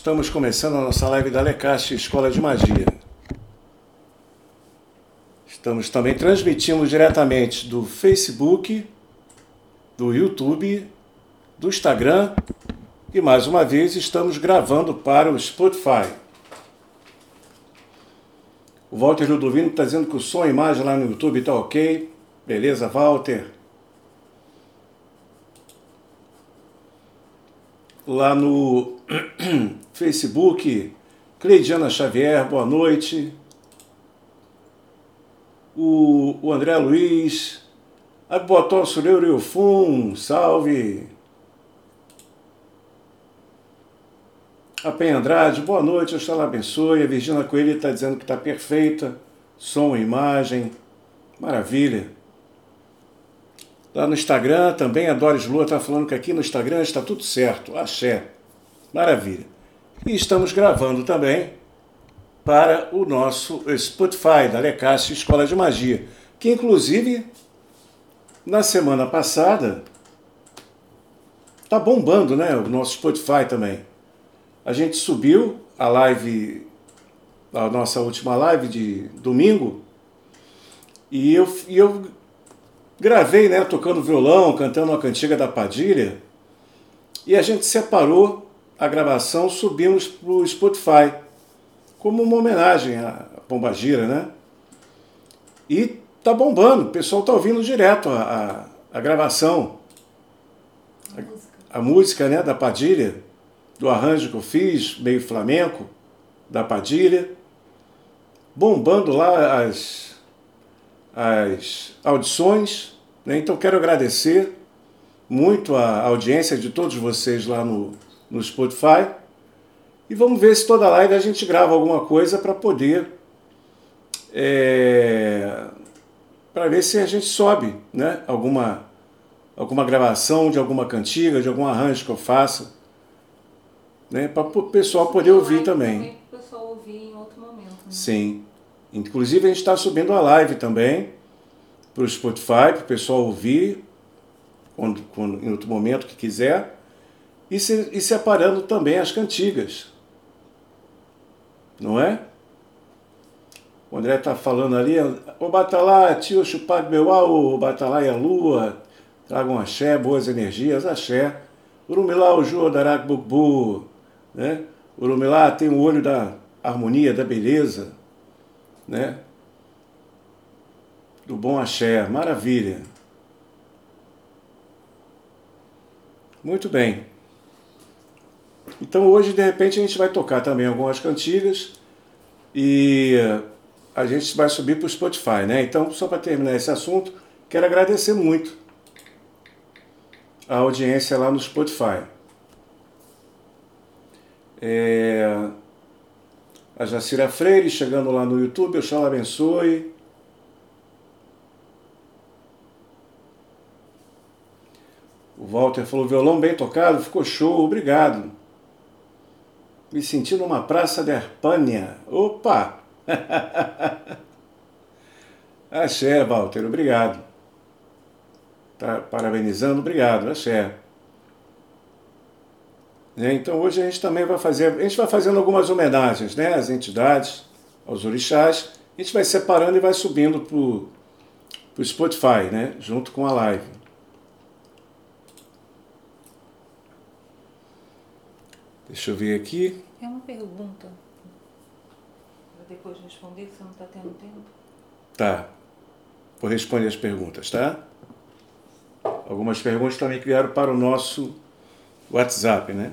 Estamos começando a nossa live da Lecaste Escola de Magia. Estamos também transmitindo diretamente do Facebook, do YouTube, do Instagram e mais uma vez estamos gravando para o Spotify. O Walter Ludovino está dizendo que o som e imagem lá no YouTube está ok. Beleza, Walter? Lá no Facebook, Cleidiana Xavier, boa noite. O, o André Luiz, Abotó Sureiro Fum, salve. A Penha Andrade, boa noite, Oxalá abençoe. A Virgínia Coelho está dizendo que está perfeita, som e imagem, maravilha. Lá no Instagram também, a Doris Lua está falando que aqui no Instagram está tudo certo, axé, maravilha. E estamos gravando também para o nosso Spotify da Lecasse Escola de Magia, que inclusive na semana passada tá bombando, né? O nosso Spotify também. A gente subiu a live, a nossa última live de domingo, e eu, e eu gravei, né, tocando violão, cantando uma cantiga da Padilha, e a gente separou a gravação, subimos para o Spotify, como uma homenagem à Pombagira, né? E tá bombando, o pessoal tá ouvindo direto a, a, a gravação, a, a música né, da Padilha do arranjo que eu fiz, meio flamenco, da Padilha, bombando lá as, as audições. Né? Então quero agradecer muito a audiência de todos vocês lá no, no Spotify. E vamos ver se toda live a gente grava alguma coisa para poder. É, para ver se a gente sobe né? alguma, alguma gravação de alguma cantiga, de algum arranjo que eu faça né, para o pessoal poder ouvir também. Para o pessoal ouvir em outro momento. Né? Sim. Inclusive a gente está subindo a live também para o Spotify, para o pessoal ouvir quando, quando, em outro momento que quiser. E, se, e separando também as cantigas. Não é? O André está falando ali, o Batalá, tio Chupado Beuá, o Batalá e a Lua, tragam axé, boas energias, axé. Urumilá, o Jô, Darak Bubu, né? Urumilá tem o olho da harmonia, da beleza, né? do bom axé, maravilha. Muito bem. Então hoje, de repente, a gente vai tocar também algumas cantigas e a gente vai subir para o Spotify, né? Então, só para terminar esse assunto, quero agradecer muito a audiência lá no Spotify. É, a Jacira Freire chegando lá no YouTube, Oxalá abençoe. O Walter falou, violão bem tocado, ficou show, obrigado. Me senti numa praça de Arpânia. Opa! Axé, Walter, obrigado. Tá parabenizando, obrigado, axé. Né? Então hoje a gente também vai fazer, a gente vai fazendo algumas homenagens né, às entidades, aos orixás, a gente vai separando e vai subindo para o Spotify, né, junto com a live. Deixa eu ver aqui. É uma pergunta. Vou depois responder, que você não está tendo tempo. Tá. Vou responder as perguntas, tá? Algumas perguntas também criaram para o nosso WhatsApp, né?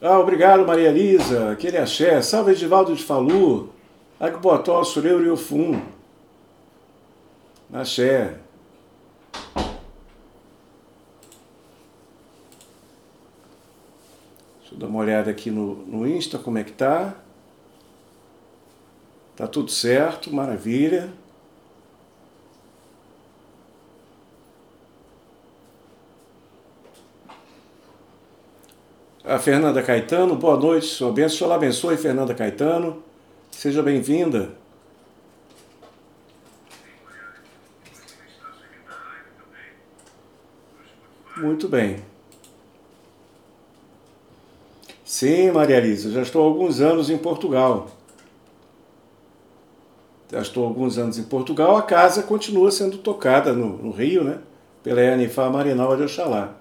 Ah, obrigado, Maria Elisa. Aquele axé. Salve, Edivaldo de Falu. Agbotó, Sureu e Ofum. Axé. Dar uma olhada aqui no, no Insta, como é que tá. Tá tudo certo, maravilha. A Fernanda Caetano, boa noite, sua bênção. Senhor abençoe, Fernanda Caetano. Seja bem-vinda. Muito bem. Sim, Maria Elisa, já estou há alguns anos em Portugal. Já estou há alguns anos em Portugal. A casa continua sendo tocada no, no Rio, né? Pela Anifá Marinal de Oxalá.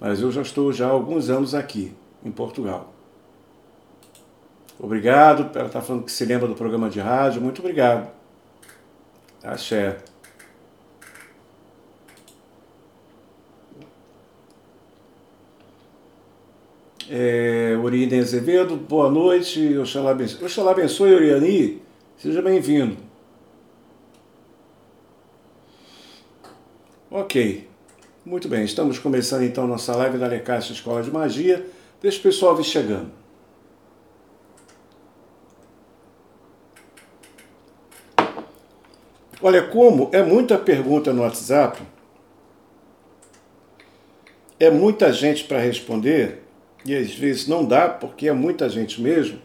Mas eu já estou já há alguns anos aqui, em Portugal. Obrigado. Ela está falando que se lembra do programa de rádio. Muito obrigado. Axé. É, Oriane Azevedo, boa noite. Oxalá abençoe, Oxalá abençoe Oriani. Seja bem-vindo. Ok. Muito bem, estamos começando então nossa live da Lecaixa Escola de Magia. Deixa o pessoal vir chegando. Olha, como é muita pergunta no WhatsApp, é muita gente para responder, e às vezes não dá, porque é muita gente mesmo.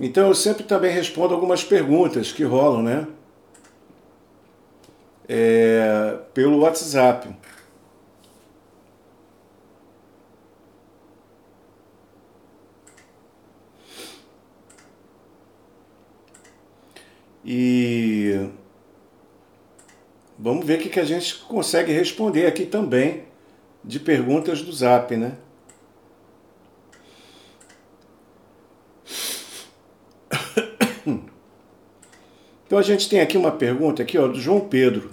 Então eu sempre também respondo algumas perguntas que rolam, né? É, pelo WhatsApp. E vamos ver o que a gente consegue responder aqui também de perguntas do Zap, né? Então a gente tem aqui uma pergunta aqui, ó, do João Pedro.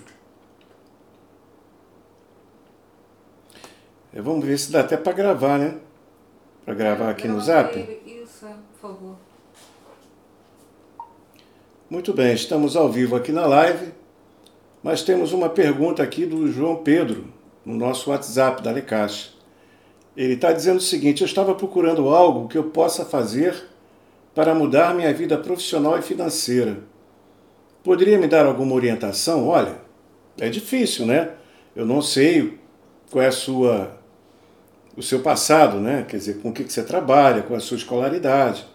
É, vamos ver se dá até para gravar, né? Para gravar aqui no Zap. Isso, por favor. Muito bem, estamos ao vivo aqui na live, mas temos uma pergunta aqui do João Pedro, no nosso WhatsApp da Lecaixa. Ele está dizendo o seguinte: Eu estava procurando algo que eu possa fazer para mudar minha vida profissional e financeira. Poderia me dar alguma orientação? Olha, é difícil, né? Eu não sei qual é a sua o seu passado, né? Quer dizer, com o que você trabalha, qual é a sua escolaridade,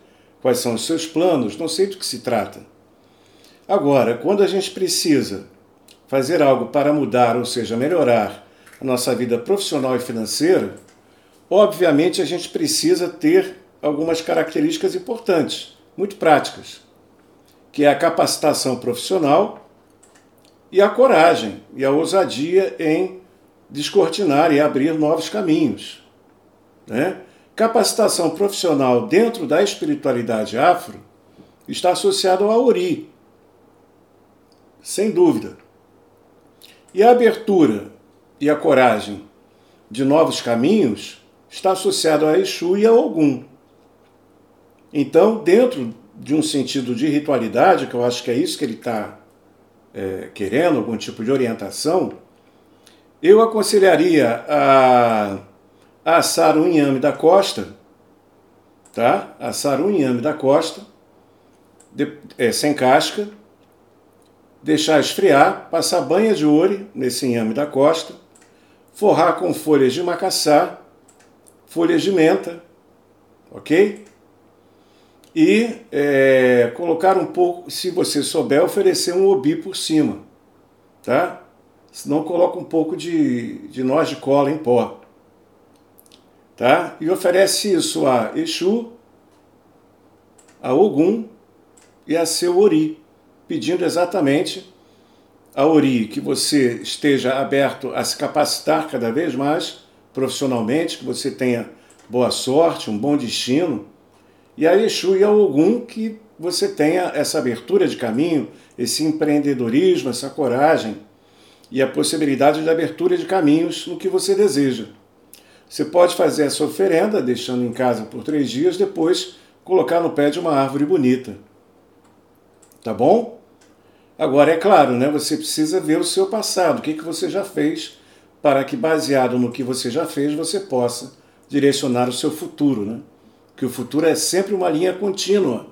quais são os seus planos, não sei do que se trata. Agora, quando a gente precisa fazer algo para mudar, ou seja, melhorar a nossa vida profissional e financeira, obviamente a gente precisa ter algumas características importantes, muito práticas, que é a capacitação profissional e a coragem e a ousadia em descortinar e abrir novos caminhos. Né? Capacitação profissional dentro da espiritualidade afro está associado ao Ori, sem dúvida. E a abertura e a coragem de novos caminhos está associado a Exu e a Ogum. Então, dentro de um sentido de ritualidade, que eu acho que é isso que ele está é, querendo, algum tipo de orientação, eu aconselharia a, a assar um inhame da costa, tá? Assar um inhame da costa, de, é, sem casca, deixar esfriar, passar banha de ouro nesse inhame da costa, forrar com folhas de macaçá, folhas de menta, ok? E é, colocar um pouco, se você souber, oferecer um obi por cima, tá? Se não, coloca um pouco de, de noz de cola em pó, tá? E oferece isso a Exu, a Ogum e a seu Ori pedindo exatamente a Ori que você esteja aberto a se capacitar cada vez mais profissionalmente, que você tenha boa sorte, um bom destino, e a Exu e a Ogum que você tenha essa abertura de caminho, esse empreendedorismo, essa coragem e a possibilidade de abertura de caminhos no que você deseja. Você pode fazer essa oferenda, deixando em casa por três dias, depois colocar no pé de uma árvore bonita. Tá bom? Agora, é claro, né, você precisa ver o seu passado, o que, que você já fez, para que, baseado no que você já fez, você possa direcionar o seu futuro. Né? Que o futuro é sempre uma linha contínua.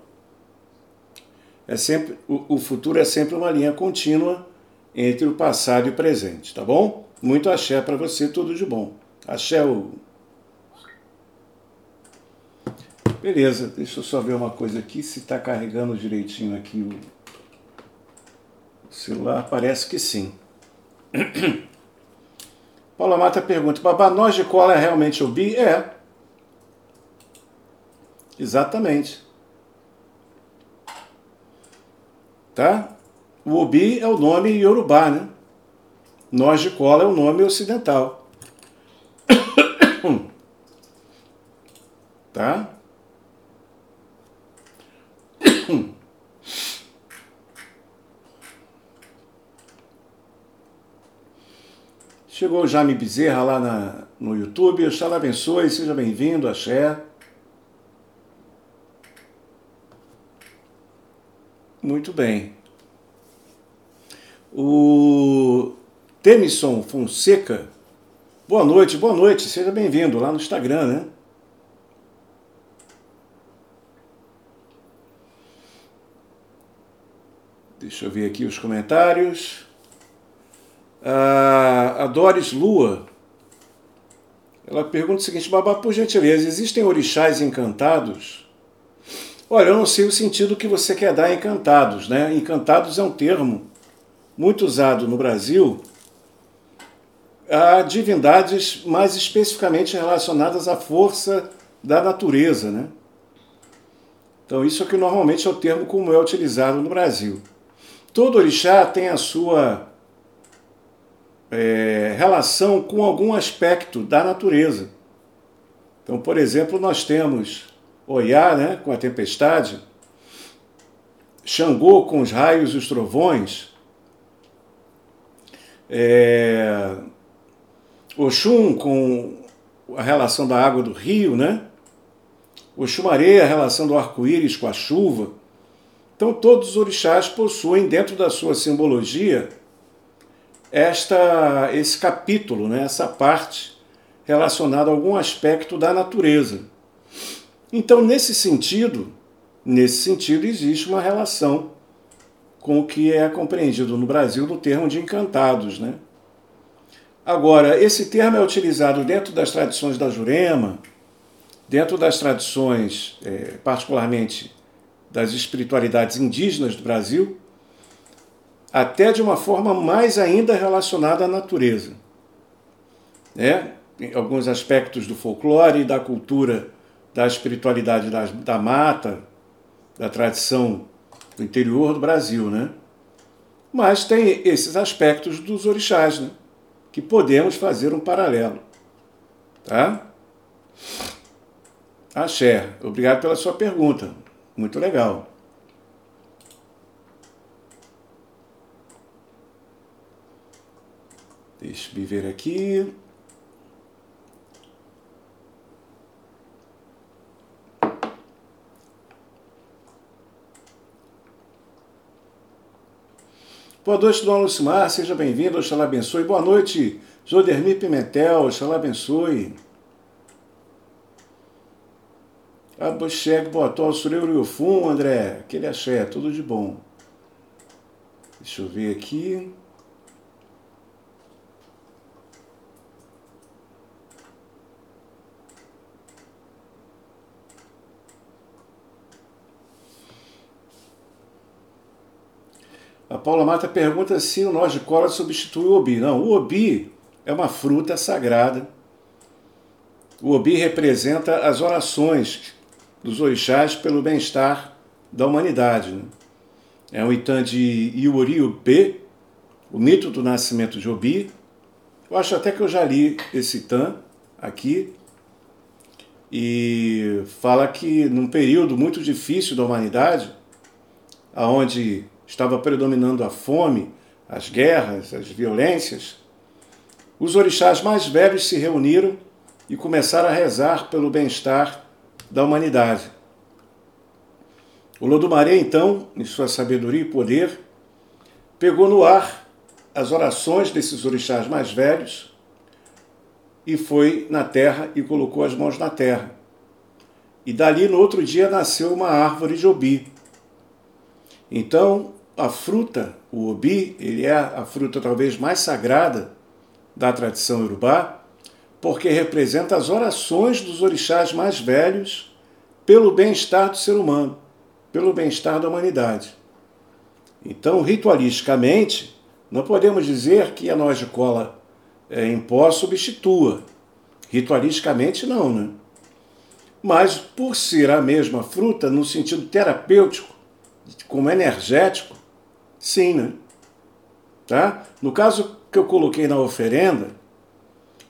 É sempre, o, o futuro é sempre uma linha contínua entre o passado e o presente, tá bom? Muito axé para você, tudo de bom. Axé o. Beleza, deixa eu só ver uma coisa aqui, se está carregando direitinho aqui o celular, parece que sim. Paula Mata pergunta, babá, nós de cola é realmente o bi? É. Exatamente. Tá? O Obi é o nome Yorubá, né? Nós de cola é o nome ocidental. tá? Chegou o Jaime Bezerra lá na, no YouTube. Oxalá abençoe, seja bem-vindo, axé. Muito bem. O Temison Fonseca. Boa noite, boa noite, seja bem-vindo lá no Instagram, né? Deixa eu ver aqui os comentários. A, Doris Lua, ela pergunta o seguinte, Babá, por gentileza, existem orixás encantados? Olha, eu não sei o sentido que você quer dar encantados, né? Encantados é um termo muito usado no Brasil a divindades mais especificamente relacionadas à força da natureza, né? Então isso é que normalmente é o termo como é utilizado no Brasil. Todo orixá tem a sua é, relação com algum aspecto da natureza. Então, por exemplo, nós temos Oiá, né, com a tempestade, Xangô com os raios e os trovões, é, Oxum com a relação da água do rio, né? Oxumaré, a relação do arco-íris com a chuva. Então, todos os orixás possuem, dentro da sua simbologia, esta, esse capítulo, né, essa parte relacionada a algum aspecto da natureza. Então, nesse sentido, nesse sentido existe uma relação com o que é compreendido no Brasil no termo de encantados, né? Agora, esse termo é utilizado dentro das tradições da Jurema, dentro das tradições, é, particularmente das espiritualidades indígenas do Brasil, até de uma forma mais ainda relacionada à natureza. Né? Alguns aspectos do folclore, da cultura, da espiritualidade da, da mata, da tradição do interior do Brasil, né? Mas tem esses aspectos dos orixás, né? Que podemos fazer um paralelo, tá? Axé, obrigado pela sua pergunta, muito legal. Deixa eu ver aqui. Boa noite, Dona Lucimar, seja bem-vindo, Oxalá abençoe. Boa noite, Jodermi Pimentel, Oxalá abençoe. Abocheg, Botol, Sureiro Yofum, André, aquele axé, tudo de bom. Deixa eu ver aqui. A Paula Mata pergunta se o nós de cola substitui o obi. Não, o obi é uma fruta sagrada. O obi representa as orações dos orixás pelo bem-estar da humanidade. Né? É um itã de Iori o mito do nascimento de Obi. Eu acho até que eu já li esse itã aqui. E fala que num período muito difícil da humanidade, aonde estava predominando a fome, as guerras, as violências, os orixás mais velhos se reuniram e começaram a rezar pelo bem-estar da humanidade. O Lodumaré, então, em sua sabedoria e poder, pegou no ar as orações desses orixás mais velhos e foi na terra e colocou as mãos na terra. E dali, no outro dia, nasceu uma árvore de Obi. Então, a fruta, o obi, ele é a fruta talvez mais sagrada da tradição urubá, porque representa as orações dos orixás mais velhos pelo bem-estar do ser humano, pelo bem-estar da humanidade. Então, ritualisticamente, não podemos dizer que a noz de cola é, em pó substitua. Ritualisticamente, não, né? Mas por ser a mesma fruta, no sentido terapêutico, como energético, sim, né? Tá? No caso que eu coloquei na oferenda,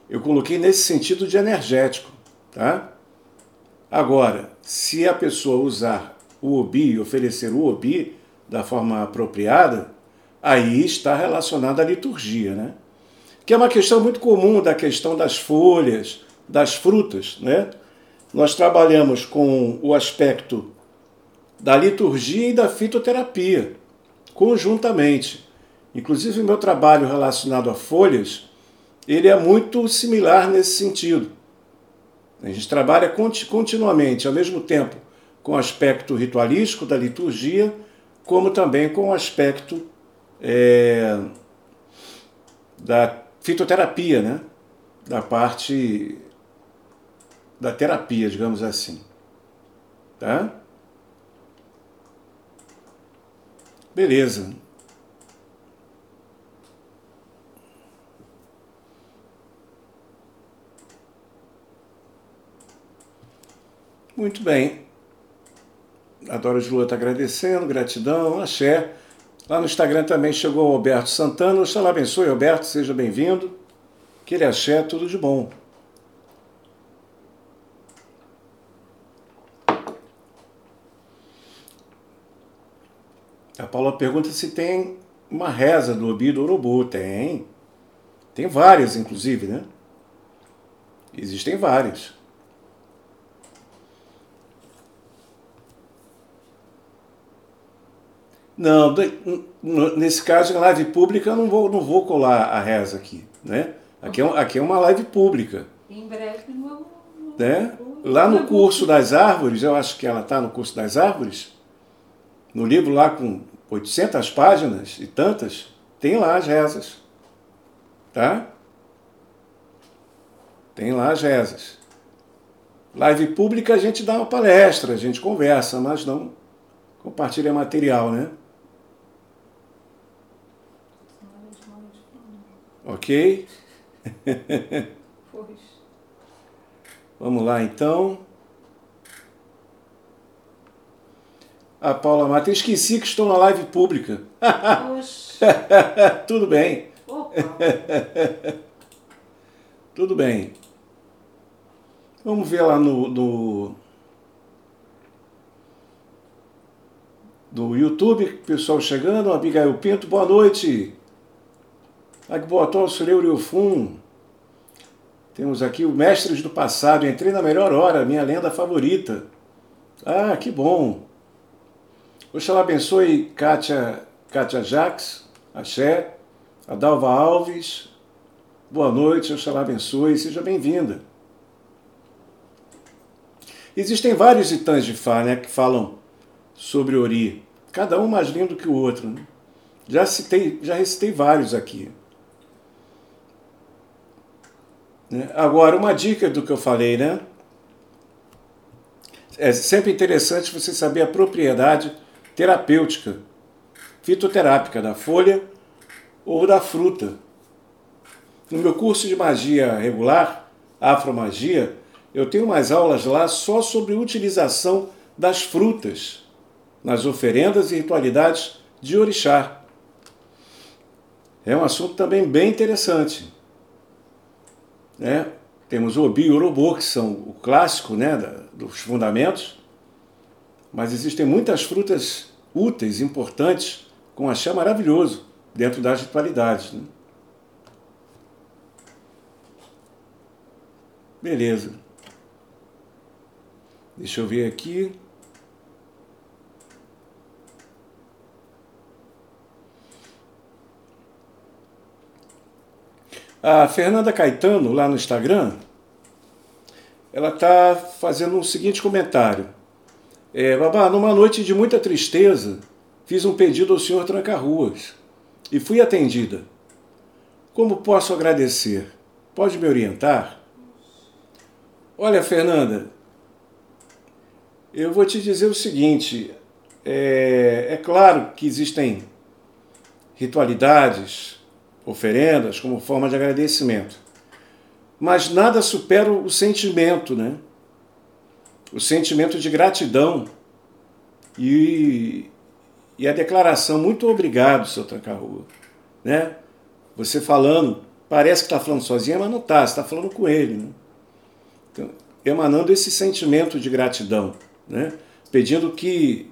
eu coloquei nesse sentido de energético, tá? Agora, se a pessoa usar o obi, oferecer o obi da forma apropriada, aí está relacionada à liturgia, né? Que é uma questão muito comum da questão das folhas, das frutas, né? Nós trabalhamos com o aspecto da liturgia e da fitoterapia, conjuntamente. Inclusive, o meu trabalho relacionado a folhas, ele é muito similar nesse sentido. A gente trabalha continuamente, ao mesmo tempo, com o aspecto ritualístico da liturgia, como também com o aspecto é, da fitoterapia, né? da parte da terapia, digamos assim. Tá? Beleza. Muito bem. A Dora de Lua está agradecendo, gratidão, axé. Lá no Instagram também chegou o Alberto Santana. Oxalá abençoe, Alberto, seja bem-vindo. Que ele axé, tudo de bom. A Paula pergunta se tem uma reza do Obi do Urubu. Tem. Tem várias, inclusive, né? Existem várias. Não, nesse caso, em live pública, eu não vou, não vou colar a reza aqui. Né? Aqui, é, aqui é uma live pública. Em breve, no, né? Lá no curso das árvores, eu acho que ela está no curso das árvores, no livro lá com 800 páginas e tantas, tem lá as rezas. Tá? Tem lá as rezas. Live pública a gente dá uma palestra, a gente conversa, mas não compartilha material, né? Ok? Pois. Vamos lá então. A Paula Mata, eu esqueci que estou na live pública. Tudo bem. Tudo bem. Vamos ver lá no, no, no YouTube, pessoal chegando. Abigail Pinto, boa noite. Agbotol Sureuriofum. Temos aqui o Mestres do Passado. Entrei na melhor hora, minha lenda favorita. Ah, que bom. Oxalá abençoe Kátia, Kátia Jax, Axé, Adalva Alves. Boa noite, Oxalá abençoe, seja bem-vinda. Existem vários itãs de Fá né, que falam sobre Ori, cada um mais lindo que o outro. Né? Já citei, já recitei vários aqui. Né? Agora, uma dica do que eu falei, né? É sempre interessante você saber a propriedade terapêutica, fitoterápica da folha ou da fruta. No meu curso de magia regular, Afromagia, eu tenho umas aulas lá só sobre utilização das frutas nas oferendas e ritualidades de orixá. É um assunto também bem interessante. Né? Temos o Obi e o Urubu, que são o clássico né, dos fundamentos, mas existem muitas frutas úteis, importantes, com axé maravilhoso dentro das ritualidades. Né? Beleza. Deixa eu ver aqui. A Fernanda Caetano, lá no Instagram, ela está fazendo um seguinte comentário. É, Babá, numa noite de muita tristeza, fiz um pedido ao senhor Tranca-Ruas e fui atendida. Como posso agradecer? Pode me orientar? Olha, Fernanda, eu vou te dizer o seguinte: é, é claro que existem ritualidades, oferendas como forma de agradecimento. Mas nada supera o sentimento, né? O sentimento de gratidão e, e a declaração muito obrigado, seu Tranca-Rua. Né? Você falando, parece que está falando sozinha, mas não está, está falando com ele. Né? Então, emanando esse sentimento de gratidão, né? pedindo que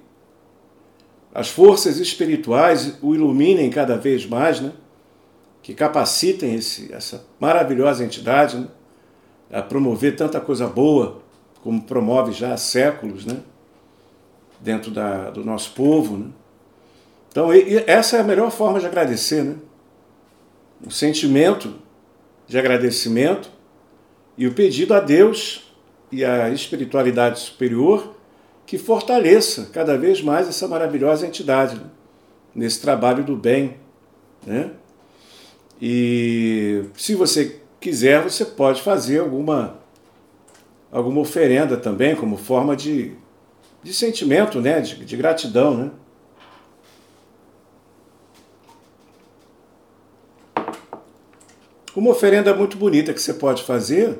as forças espirituais o iluminem cada vez mais, né? que capacitem esse, essa maravilhosa entidade né? a promover tanta coisa boa, como promove já há séculos, né? dentro da, do nosso povo. Né? Então, e, e essa é a melhor forma de agradecer, né? o sentimento de agradecimento e o pedido a Deus e à espiritualidade superior que fortaleça cada vez mais essa maravilhosa entidade né? nesse trabalho do bem. Né? E se você quiser, você pode fazer alguma, alguma oferenda também, como forma de, de sentimento, né? de, de gratidão. Né? Uma oferenda muito bonita que você pode fazer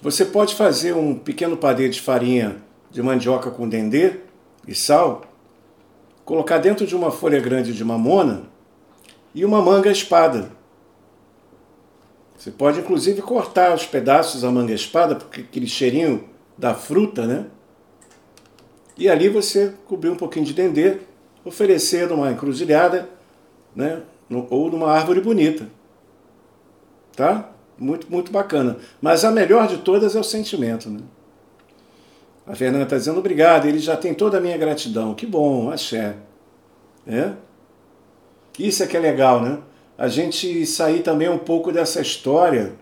você pode fazer um pequeno padê de farinha de mandioca com dendê e sal, colocar dentro de uma folha grande de mamona e uma manga espada. Você pode inclusive cortar os pedaços da manga espada, porque aquele cheirinho da fruta, né? E ali você cobrir um pouquinho de dendê, oferecer numa encruzilhada, né? Ou numa árvore bonita. Tá? Muito, muito bacana. Mas a melhor de todas é o sentimento. Né? A Fernanda está dizendo obrigado, ele já tem toda a minha gratidão. Que bom, axé. É? Isso é que é legal, né? A gente sair também um pouco dessa história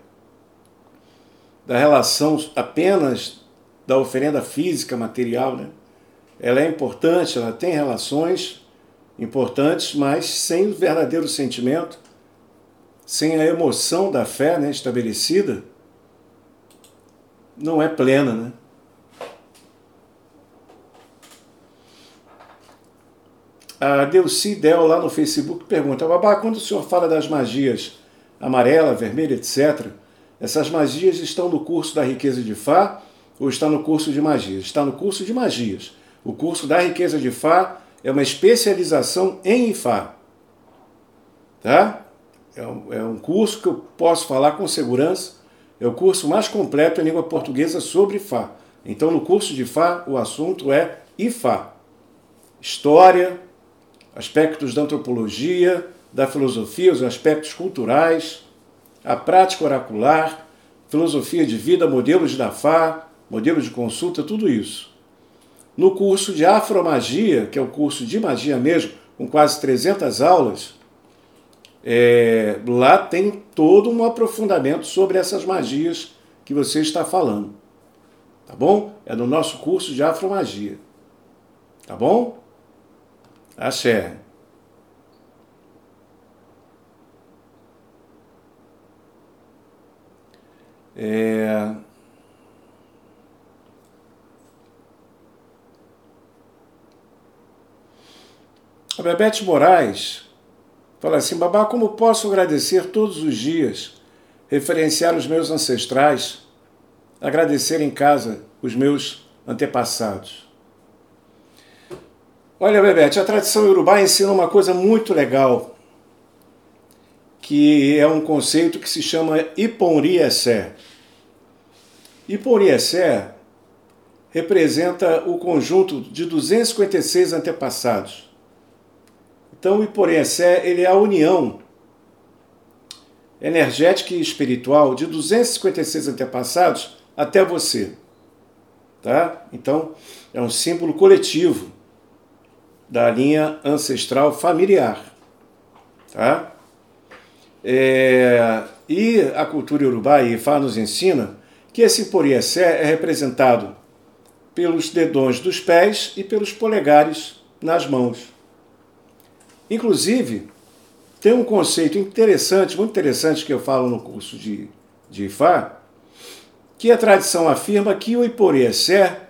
da relação apenas da oferenda física, material, né? Ela é importante, ela tem relações importantes, mas sem o verdadeiro sentimento, sem a emoção da fé né, estabelecida, não é plena. Né? A Delci Del lá no Facebook pergunta: Babá, quando o senhor fala das magias amarela, vermelha, etc., essas magias estão no curso da riqueza de Fá ou está no curso de magias? Está no curso de magias. O curso da riqueza de Fá é uma especialização em Ifá. Tá? É um, é curso que eu posso falar com segurança, é o curso mais completo em língua portuguesa sobre Fá. Então, no curso de Fá, o assunto é Ifá. História, aspectos da antropologia, da filosofia, os aspectos culturais, a prática oracular, filosofia de vida, modelos da Fá, modelos de consulta, tudo isso. No curso de Afromagia, que é o curso de magia mesmo, com quase 300 aulas, é, lá tem todo um aprofundamento sobre essas magias que você está falando. Tá bom? É no nosso curso de afromagia. Tá bom? Axé. É... A Bebete Moraes Fala assim, babá, como posso agradecer todos os dias, referenciar os meus ancestrais, agradecer em casa os meus antepassados? Olha, Bebete, a tradição urubá ensina uma coisa muito legal, que é um conceito que se chama Iponriessé. Iponriessé representa o conjunto de 256 antepassados então, o Iporém-Sé, ele é a união energética e espiritual de 256 antepassados até você. Tá? Então, é um símbolo coletivo da linha ancestral familiar. Tá? É, e a cultura iorubá e Ifá nos ensina que esse Poriessé é representado pelos dedões dos pés e pelos polegares nas mãos. Inclusive, tem um conceito interessante, muito interessante, que eu falo no curso de, de Ifá, que a tradição afirma que o Iporiecer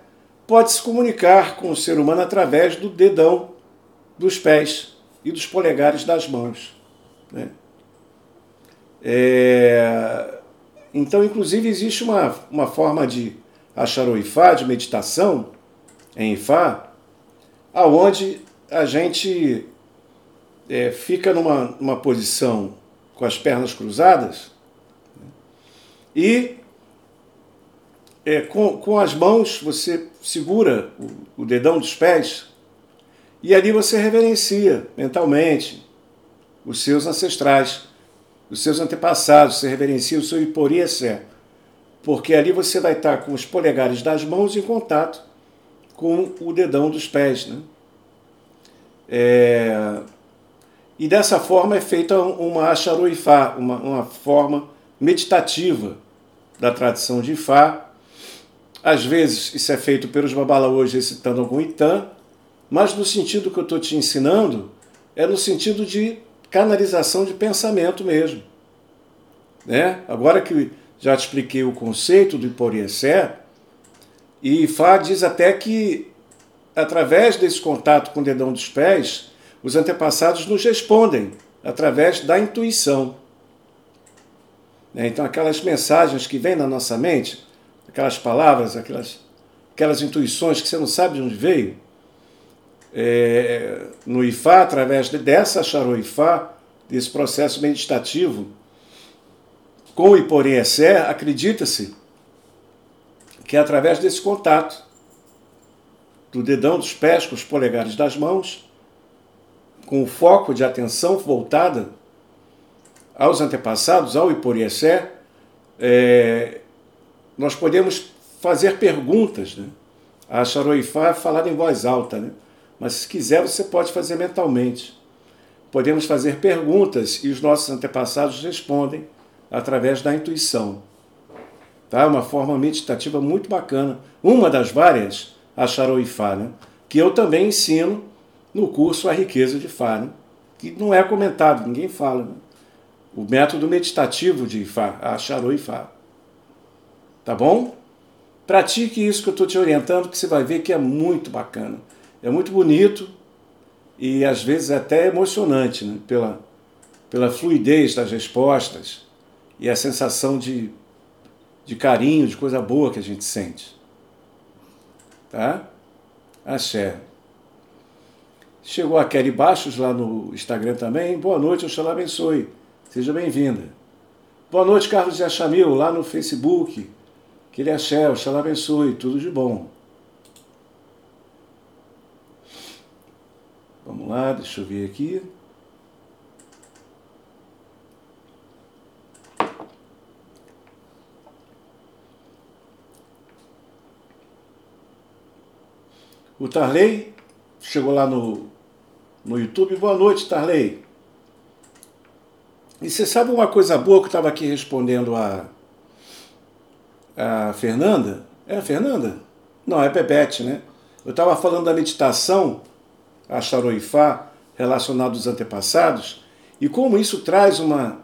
pode se comunicar com o ser humano através do dedão dos pés e dos polegares das mãos. Né? É... Então, inclusive, existe uma, uma forma de Acharoifá, de meditação, em Ifá, aonde a gente é, fica numa, numa posição com as pernas cruzadas e é, com, com as mãos você segura o, o dedão dos pés e ali você reverencia mentalmente os seus ancestrais, os seus antepassados, você reverencia o seu Iporiessé, porque ali você vai estar com os polegares das mãos em contato com o dedão dos pés. Né? É... E dessa forma é feita uma acharuifá, uma, uma forma meditativa da tradição de Ifá. Às vezes isso é feito pelos babalaôs recitando algum itã, mas no sentido que eu estou te ensinando, é no sentido de canalização de pensamento mesmo. Né? Agora que já te expliquei o conceito do Iporiessé, e Fá diz até que, através desse contato com o dedão dos pés, os antepassados nos respondem através da intuição. Né? Então, aquelas mensagens que vêm na nossa mente, aquelas palavras, aquelas, aquelas intuições que você não sabe de onde veio, é, no Ifá, através dessa Charoifá, desse processo meditativo, com o Iporém-Essé, acredita-se que é através desse contato do dedão dos pés com os polegares das mãos, com o foco de atenção voltada aos antepassados, ao Iporiessé, é, nós podemos fazer perguntas. Né? A Charoifá é falada em voz alta, né? mas se quiser você pode fazer mentalmente. Podemos fazer perguntas e os nossos antepassados respondem através da intuição. Tá? Uma forma meditativa muito bacana. Uma das várias, a Charoifá, né? que eu também ensino no curso A Riqueza de Fá, né? que não é comentado, ninguém fala. Né? O método meditativo de Ifá, a Charoifá. Tá bom? Pratique isso que eu estou te orientando, que você vai ver que é muito bacana. É muito bonito e às vezes até emocionante, né? pela, pela fluidez das respostas e a sensação de de carinho, de coisa boa que a gente sente. Tá? Axé. Chegou a Kelly Baixos lá no Instagram também. Boa noite, Oxalá abençoe. Seja bem-vinda. Boa noite, Carlos de Achamil, lá no Facebook. Que ele é axé, Oxalá abençoe. Tudo de bom. Vamos lá, deixa eu ver aqui. O Tarley chegou lá no, no YouTube. Boa noite, Tarley. E você sabe uma coisa boa que eu estava aqui respondendo a, a Fernanda? É a Fernanda? Não, é Bebete, né? Eu estava falando da meditação, a Charoifá, relacionada aos antepassados, e como isso traz uma,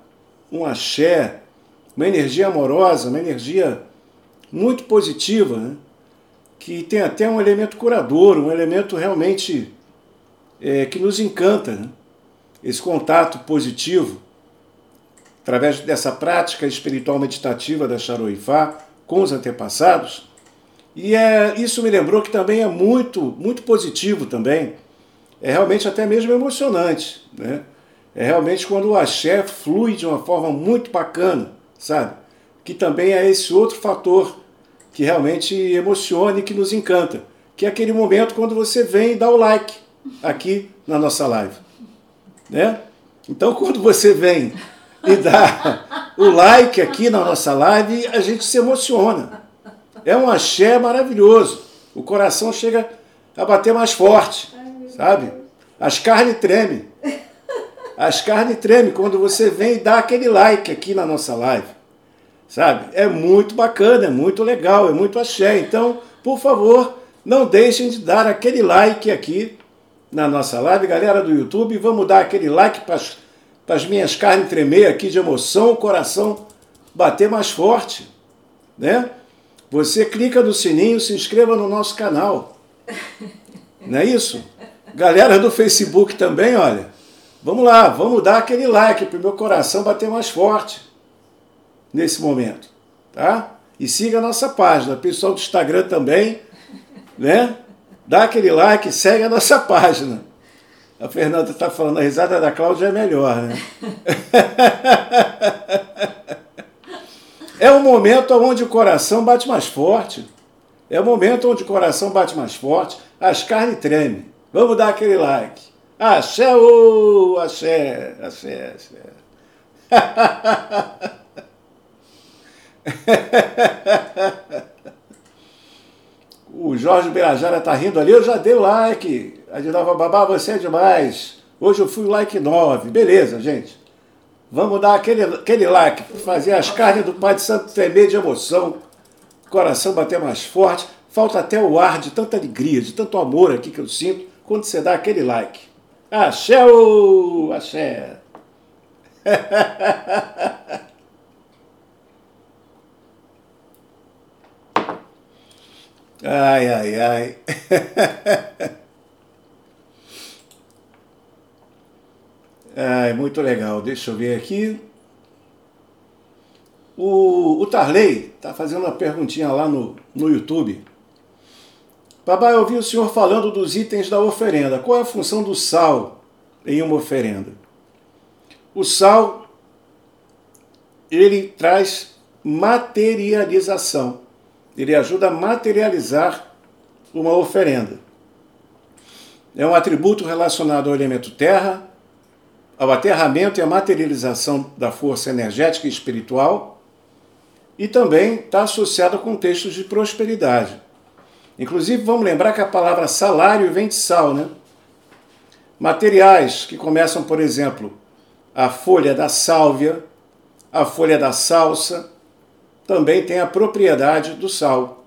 um axé, uma energia amorosa, uma energia muito positiva, né? que tem até um elemento curador, um elemento realmente é, que nos encanta. Né? Esse contato positivo, através dessa prática espiritual meditativa da Charoifá com os antepassados. E é, isso me lembrou que também é muito, muito positivo também. É realmente até mesmo emocionante. Né? É realmente quando o axé flui de uma forma muito bacana, sabe? Que também é esse outro fator que realmente emociona e que nos encanta, que é aquele momento quando você vem e dá o like aqui na nossa live. Né? Então, quando você vem e dá o like aqui na nossa live, a gente se emociona. É um axé maravilhoso. O coração chega a bater mais forte, sabe? As carnes tremem. As carnes tremem quando você vem e dá aquele like aqui na nossa live sabe? É muito bacana, é muito legal, é muito axé. Então, por favor, não deixem de dar aquele like aqui na nossa live, galera do YouTube. Vamos dar aquele like para as minhas carnes tremer aqui de emoção, o coração bater mais forte, né? Você clica no sininho, se inscreva no nosso canal. Não é isso? Galera do Facebook também, olha. Vamos lá, vamos dar aquele like para o meu coração bater mais forte nesse momento, tá? E siga a nossa página. Pessoal do Instagram também, né? Dá aquele like, segue a nossa página. A Fernanda está falando, a risada da Cláudia é melhor, né? é um momento onde o coração bate mais forte. É o momento onde o coração bate mais forte, as carnes tremem. Vamos dar aquele like. Axé, ô, axé, axé, axé. o Jorge Birajara tá rindo ali, eu já dei o like. A de Babá, você é demais. Hoje eu fui like 9. Beleza, gente. Vamos dar aquele, aquele like fazer as carnes do Pai de Santo tremer de emoção, coração bater mais forte. Falta até o ar de tanta alegria, de tanto amor aqui que eu sinto quando você dá aquele like. Axé, ô, axé. ai, ai, ai. ai, muito legal. Deixa eu ver aqui. O, o Tarley está fazendo uma perguntinha lá no, no YouTube. Papai, eu ouvi o senhor falando dos itens da oferenda. Qual é a função do sal em uma oferenda? O sal ele traz materialização. Ele ajuda a materializar uma oferenda. É um atributo relacionado ao elemento terra, ao aterramento e à materialização da força energética e espiritual, e também está associado a contextos de prosperidade. Inclusive, vamos lembrar que a palavra salário vem de sal, né? Materiais que começam, por exemplo, a folha da sálvia, a folha da salsa, também tem a propriedade do sal,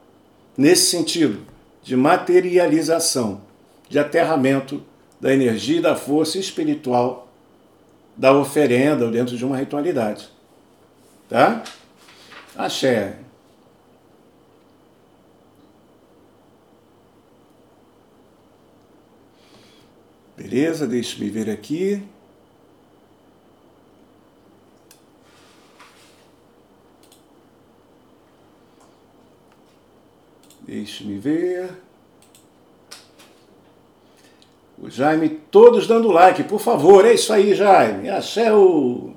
nesse sentido, de materialização, de aterramento da energia e da força espiritual da oferenda ou dentro de uma ritualidade. Tá? Axé. Beleza, deixe-me ver aqui. Deixe-me ver. O Jaime, todos dando like, por favor. É isso aí, Jaime. Axé o.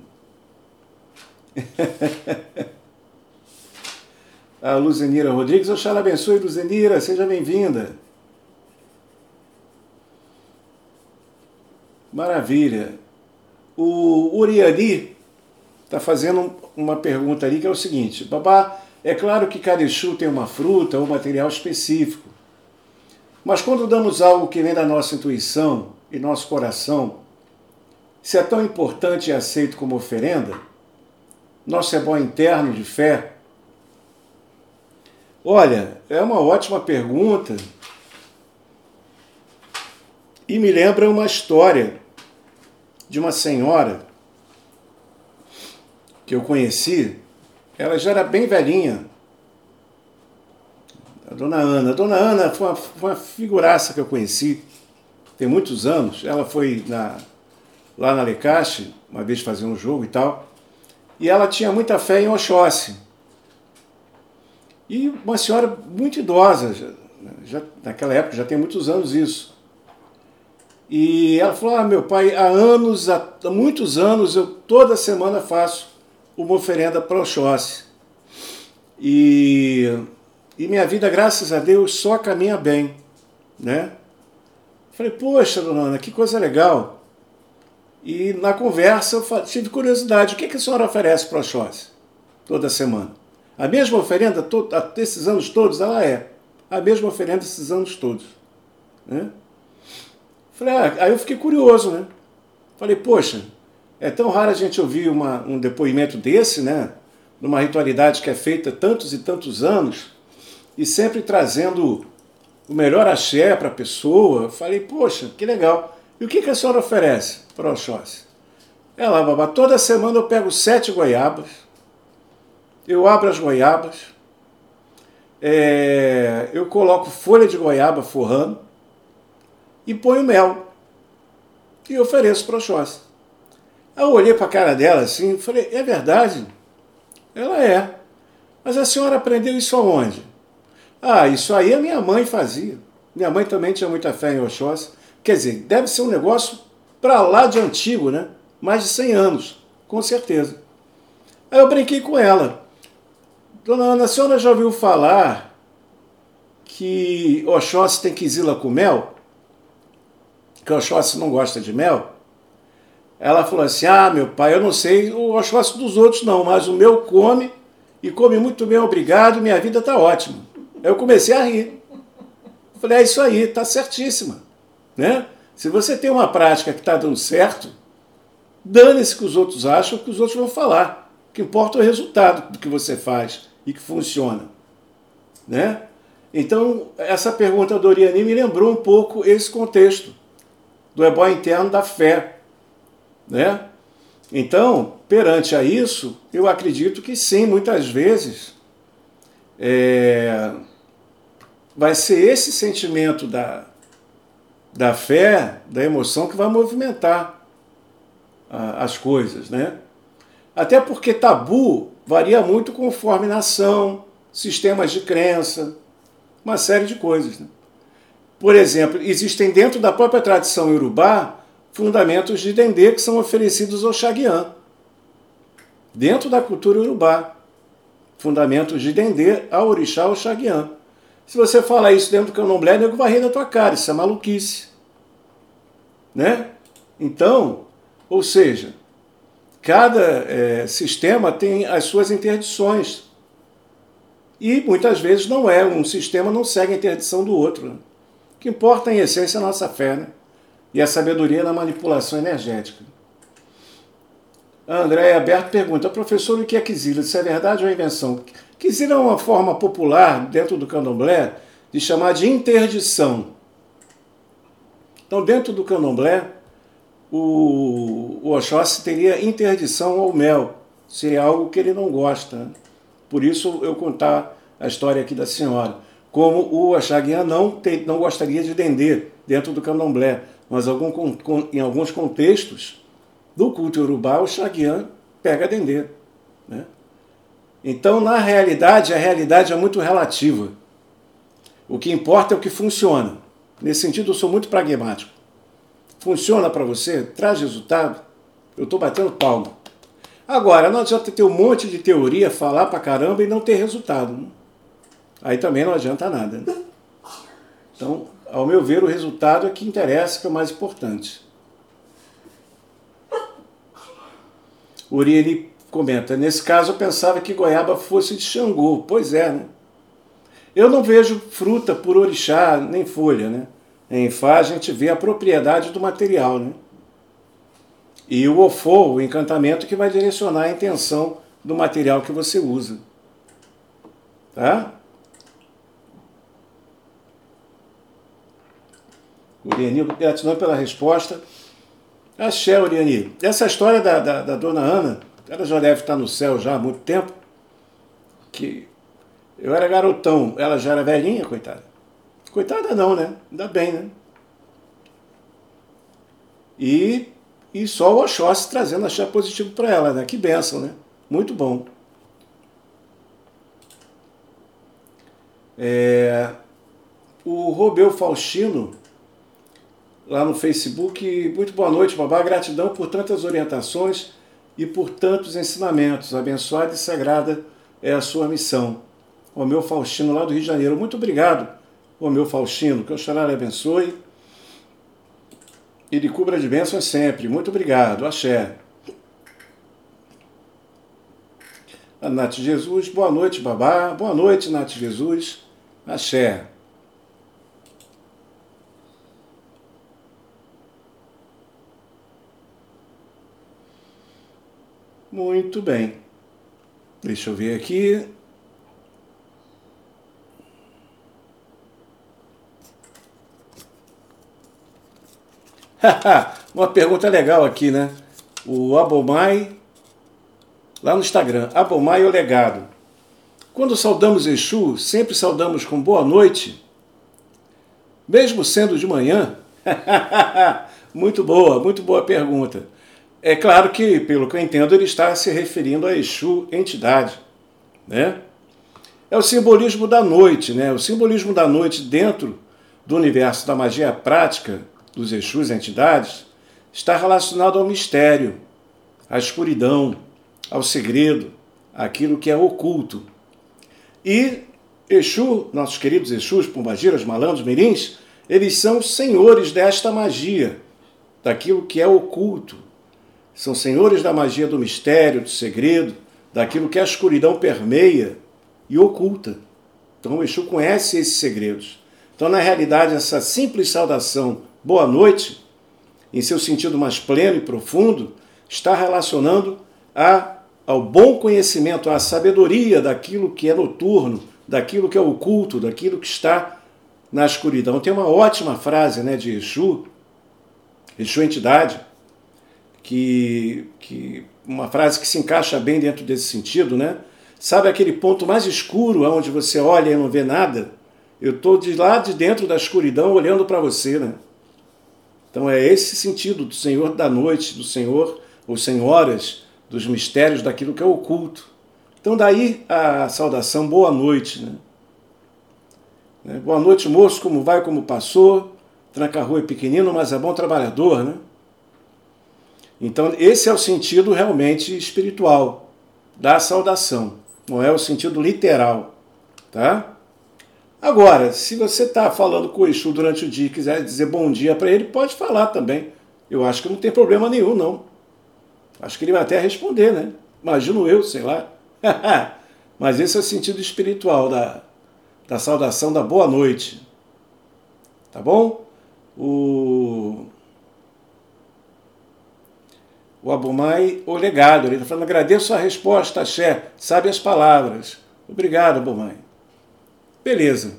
A Luzenira Rodrigues, Oxalá abençoe, Luzenira, seja bem-vinda. Maravilha. O Uriani está fazendo uma pergunta ali que é o seguinte: Babá, é claro que cada Exu tem uma fruta ou material específico. Mas quando damos algo que vem da nossa intuição e nosso coração, se é tão importante e aceito como oferenda, nosso é bom interno de fé? Olha, é uma ótima pergunta e me lembra uma história de uma senhora que eu conheci ela já era bem velhinha. A dona Ana. A dona Ana foi uma, foi uma figuraça que eu conheci tem muitos anos. Ela foi na, lá na Lecache, uma vez fazer um jogo e tal. E ela tinha muita fé em Oxóssi. E uma senhora muito idosa, já, já, naquela época, já tem muitos anos isso. E ela falou: Ah, meu pai, há anos, há muitos anos, eu toda semana faço uma oferenda para Oxóssi. E, e minha vida, graças a Deus, só caminha bem, né? Falei, poxa, dona que coisa legal. E na conversa eu tive curiosidade, o que, que a senhora oferece para Oxóssi toda semana? A mesma oferenda esses anos todos? Ela é. A mesma oferenda esses anos todos. Né? Falei, ah, aí eu fiquei curioso, né? Falei, poxa, é tão raro a gente ouvir uma, um depoimento desse, né? Numa ritualidade que é feita tantos e tantos anos e sempre trazendo o melhor axé para a pessoa. Eu falei, poxa, que legal. E o que, que a senhora oferece para o Oxóssi? Ela, babá, toda semana eu pego sete goiabas, eu abro as goiabas, é, eu coloco folha de goiaba forrando e ponho mel e ofereço para o Oxóssi. Aí eu olhei para a cara dela assim e falei, é verdade? Ela é. Mas a senhora aprendeu isso aonde? Ah, isso aí a minha mãe fazia. Minha mãe também tinha muita fé em Oxóssi. Quer dizer, deve ser um negócio para lá de antigo, né? Mais de 100 anos, com certeza. Aí eu brinquei com ela. Dona Ana, a senhora já ouviu falar que Oxóssi tem quisila com mel? Que Oxóssi não gosta de mel? Ela falou assim: Ah, meu pai, eu não sei o Oxóssi dos outros não, mas o meu come e come muito bem, obrigado, minha vida está ótima. Eu comecei a rir. Falei: É isso aí, está certíssima. Né? Se você tem uma prática que está dando certo, dane-se que os outros acham, que os outros vão falar. O que importa é o resultado do que você faz e que funciona. Né? Então, essa pergunta do Oriani me lembrou um pouco esse contexto do ebó interno da fé. Né? Então, perante a isso, eu acredito que sim, muitas vezes é, vai ser esse sentimento da, da fé, da emoção que vai movimentar a, as coisas, né? Até porque tabu varia muito conforme nação, sistemas de crença, uma série de coisas. Né? Por exemplo, existem dentro da própria tradição iorubá fundamentos de Dendê que são oferecidos ao Xaguian. Dentro da cultura urubá, fundamentos de Dendê ao orixá ao Xaguian. Se você falar isso dentro do candomblé, nego vai rir da tua cara, isso é maluquice. Né? Então, ou seja, cada é, sistema tem as suas interdições. E muitas vezes não é, um sistema não segue a interdição do outro. O que importa em essência é a nossa fé né? E a sabedoria na manipulação energética. A Andréia pergunta, professor, o que é quisila? Isso é verdade ou é invenção? Quisila é uma forma popular, dentro do candomblé, de chamar de interdição. Então, dentro do candomblé, o, o Oxóssi teria interdição ao mel. Seria algo que ele não gosta. Né? Por isso eu contar a história aqui da senhora. Como o Axaguian não, não gostaria de dendê dentro do candomblé, mas algum, em alguns contextos do culto urubá, o Xaguian pega dendê. Né? Então, na realidade, a realidade é muito relativa. O que importa é o que funciona. Nesse sentido, eu sou muito pragmático. Funciona para você? Traz resultado? Eu estou batendo palma. Agora, não adianta ter um monte de teoria, falar para caramba e não ter resultado. Aí também não adianta nada. Né? Então, ao meu ver, o resultado é que interessa, que é o mais importante. Urieli comenta, nesse caso eu pensava que goiaba fosse de Xangô. Pois é, né? Eu não vejo fruta por orixá, nem folha, né? Em Fá a gente vê a propriedade do material, né? E o ofo, o encantamento que vai direcionar a intenção do material que você usa. Tá? Uriani, gratidão pela resposta. Axé, Uriani. Essa história da, da, da dona Ana, ela já deve estar no céu já há muito tempo, que eu era garotão, ela já era velhinha, coitada. Coitada não, né? Ainda bem, né? E, e só o Oxóssi trazendo achar positivo para ela, né? Que benção, né? Muito bom. É, o Robeu Faustino, lá no Facebook, muito boa noite, babá. Gratidão por tantas orientações e por tantos ensinamentos. Abençoada e sagrada é a sua missão. O meu Faustino, lá do Rio de Janeiro. Muito obrigado, o meu Faustino. Que o Xará lhe abençoe e lhe cubra de bênçãos sempre. Muito obrigado. Axé. A Nath Jesus, boa noite, babá. Boa noite, Nath Jesus. Axé. Muito bem. Deixa eu ver aqui. Uma pergunta legal aqui, né? O Abomai, lá no Instagram, Abomai o legado. Quando saudamos Exu, sempre saudamos com boa noite, mesmo sendo de manhã? muito boa, muito boa pergunta. É claro que, pelo que eu entendo, ele está se referindo a Exu entidade, né? é o simbolismo da noite, né? O simbolismo da noite dentro do universo da magia prática dos Exus entidades está relacionado ao mistério, à escuridão, ao segredo, àquilo que é oculto. E Exu, nossos queridos Exus, Pombagiras, Malandros, Mirins, eles são senhores desta magia, daquilo que é oculto. São senhores da magia do mistério, do segredo, daquilo que a escuridão permeia e oculta. Então o Exu conhece esses segredos. Então, na realidade, essa simples saudação, boa noite, em seu sentido mais pleno e profundo, está relacionando a, ao bom conhecimento, à sabedoria daquilo que é noturno, daquilo que é oculto, daquilo que está na escuridão. Tem uma ótima frase né, de Exu, Exu Entidade, que, que uma frase que se encaixa bem dentro desse sentido, né? Sabe aquele ponto mais escuro, onde você olha e não vê nada? Eu estou de lá de dentro da escuridão olhando para você, né? Então é esse sentido do Senhor da noite, do Senhor ou senhoras dos mistérios daquilo que é oculto. Então daí a saudação boa noite, né? né? Boa noite, moço, como vai, como passou? Tranca-rua é pequenino, mas é bom trabalhador, né? Então esse é o sentido realmente espiritual da saudação, não é o sentido literal, tá? Agora, se você está falando com o Exu durante o dia e quiser dizer bom dia para ele, pode falar também. Eu acho que não tem problema nenhum, não. Acho que ele vai até responder, né? Imagino eu, sei lá. Mas esse é o sentido espiritual da, da saudação da boa noite. Tá bom? O, o Abumai, o legado, ele está falando, agradeço a resposta, Xé, sabe as palavras. Obrigado, Abumai. Beleza.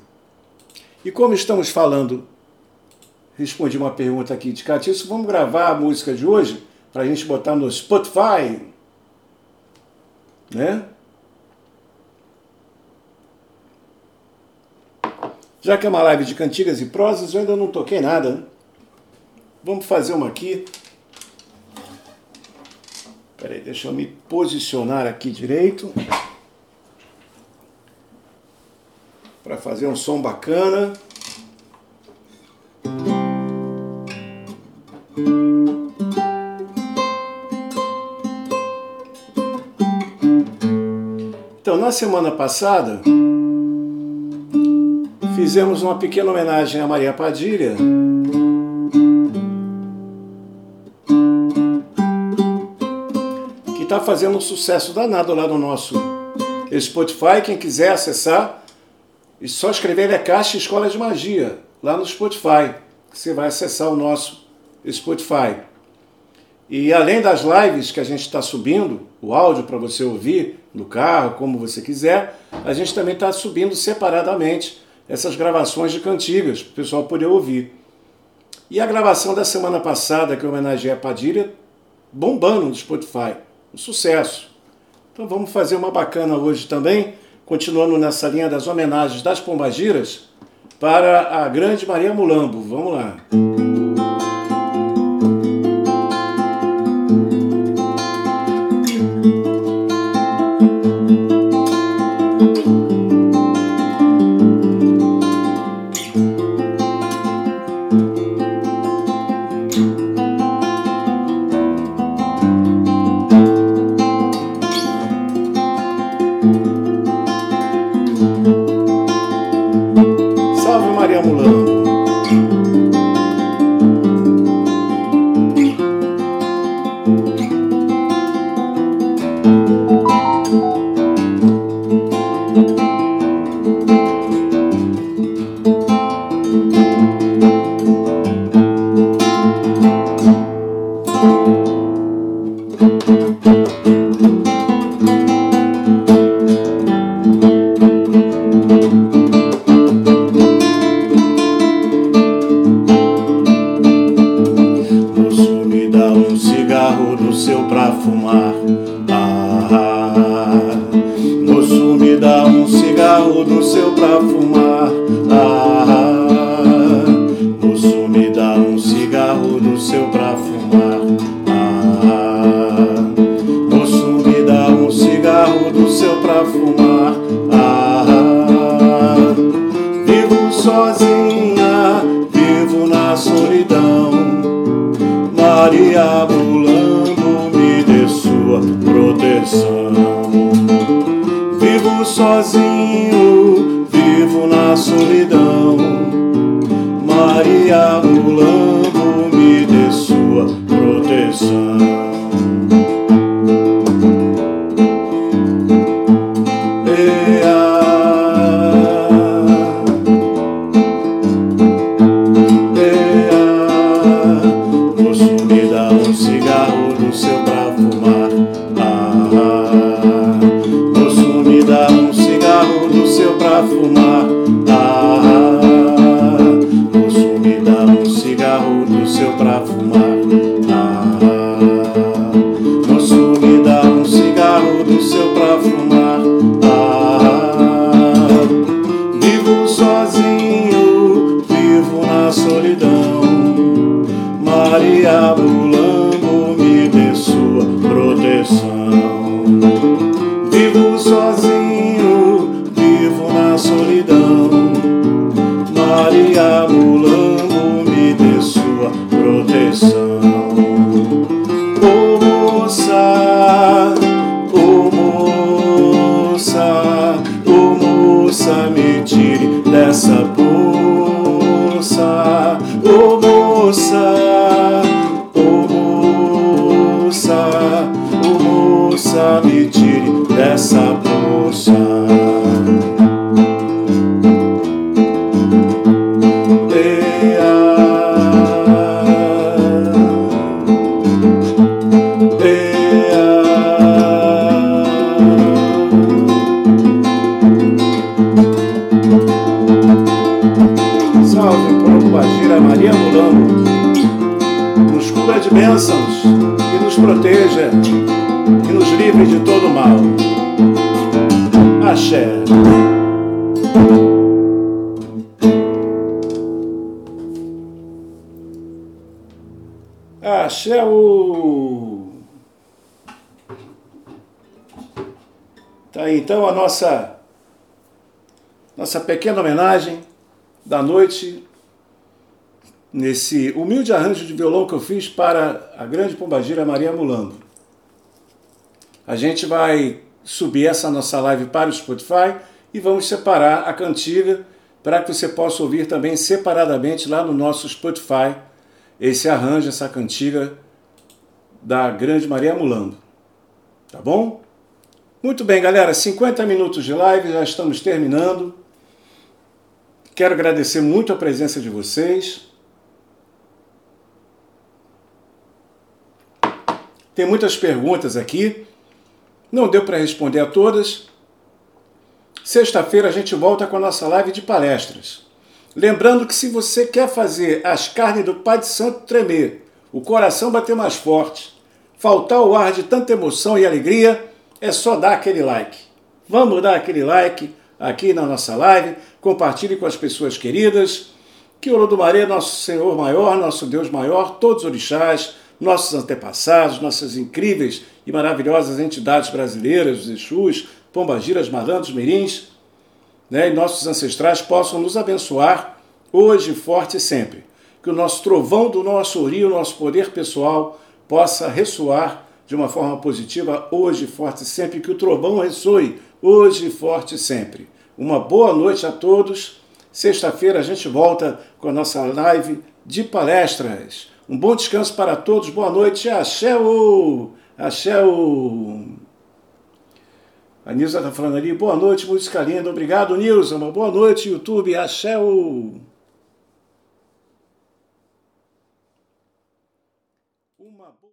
E como estamos falando, respondi uma pergunta aqui de Catiço, vamos gravar a música de hoje para a gente botar no Spotify, né? Já que é uma live de cantigas e prosas, eu ainda não toquei nada. Né? Vamos fazer uma aqui. Peraí, deixa eu me posicionar aqui direito. para fazer um som bacana. Então, na semana passada, fizemos uma pequena homenagem a Maria Padilha. Está fazendo um sucesso danado lá no nosso Spotify. Quem quiser acessar, e só escrever é Caixa Escola de Magia, lá no Spotify. Você vai acessar o nosso Spotify. E além das lives que a gente está subindo, o áudio para você ouvir no carro, como você quiser, a gente também está subindo separadamente essas gravações de cantigas, para o pessoal poder ouvir. E a gravação da semana passada, que homenageia a Padilha, bombando no Spotify. Um sucesso. Então vamos fazer uma bacana hoje também continuando nessa linha das homenagens das Pombagiras, para a grande Maria Mulambo. Vamos lá. cigarro nossa, homenagem da noite, nesse humilde arranjo de violão que eu fiz para a grande pombagira Maria Mulambo. A gente vai subir essa nossa live para o Spotify e vamos separar a cantiga para que você possa ouvir também separadamente lá no nosso Spotify esse arranjo, essa cantiga da grande Maria Mulambo. Tá bom? Muito bem, galera, 50 minutos de live, já estamos terminando. Quero agradecer muito a presença de vocês. Tem muitas perguntas aqui, não deu para responder a todas. Sexta-feira a gente volta com a nossa live de palestras. Lembrando que se você quer fazer as carnes do Pai de Santo tremer, o coração bater mais forte, faltar o ar de tanta emoção e alegria, é só dar aquele like. Vamos dar aquele like aqui na nossa live, compartilhe com as pessoas queridas. Que o Olodumaré, nosso Senhor maior, nosso Deus maior, todos os orixás, nossos antepassados, nossas incríveis e maravilhosas entidades brasileiras, os Exus, Pombagiras, Malandros, Mirins, né, e nossos ancestrais possam nos abençoar hoje, forte e sempre. Que o nosso trovão do nosso ori, o nosso poder pessoal, possa ressoar de uma forma positiva hoje, forte sempre, que o trovão ressoe hoje, forte sempre. Uma boa noite a todos. Sexta-feira a gente volta com a nossa live de palestras. Um bom descanso para todos. Boa noite. Axé! Axé! A Nilza está falando ali. Boa noite, música linda. Obrigado, Nilza. Uma boa noite, YouTube. Axé!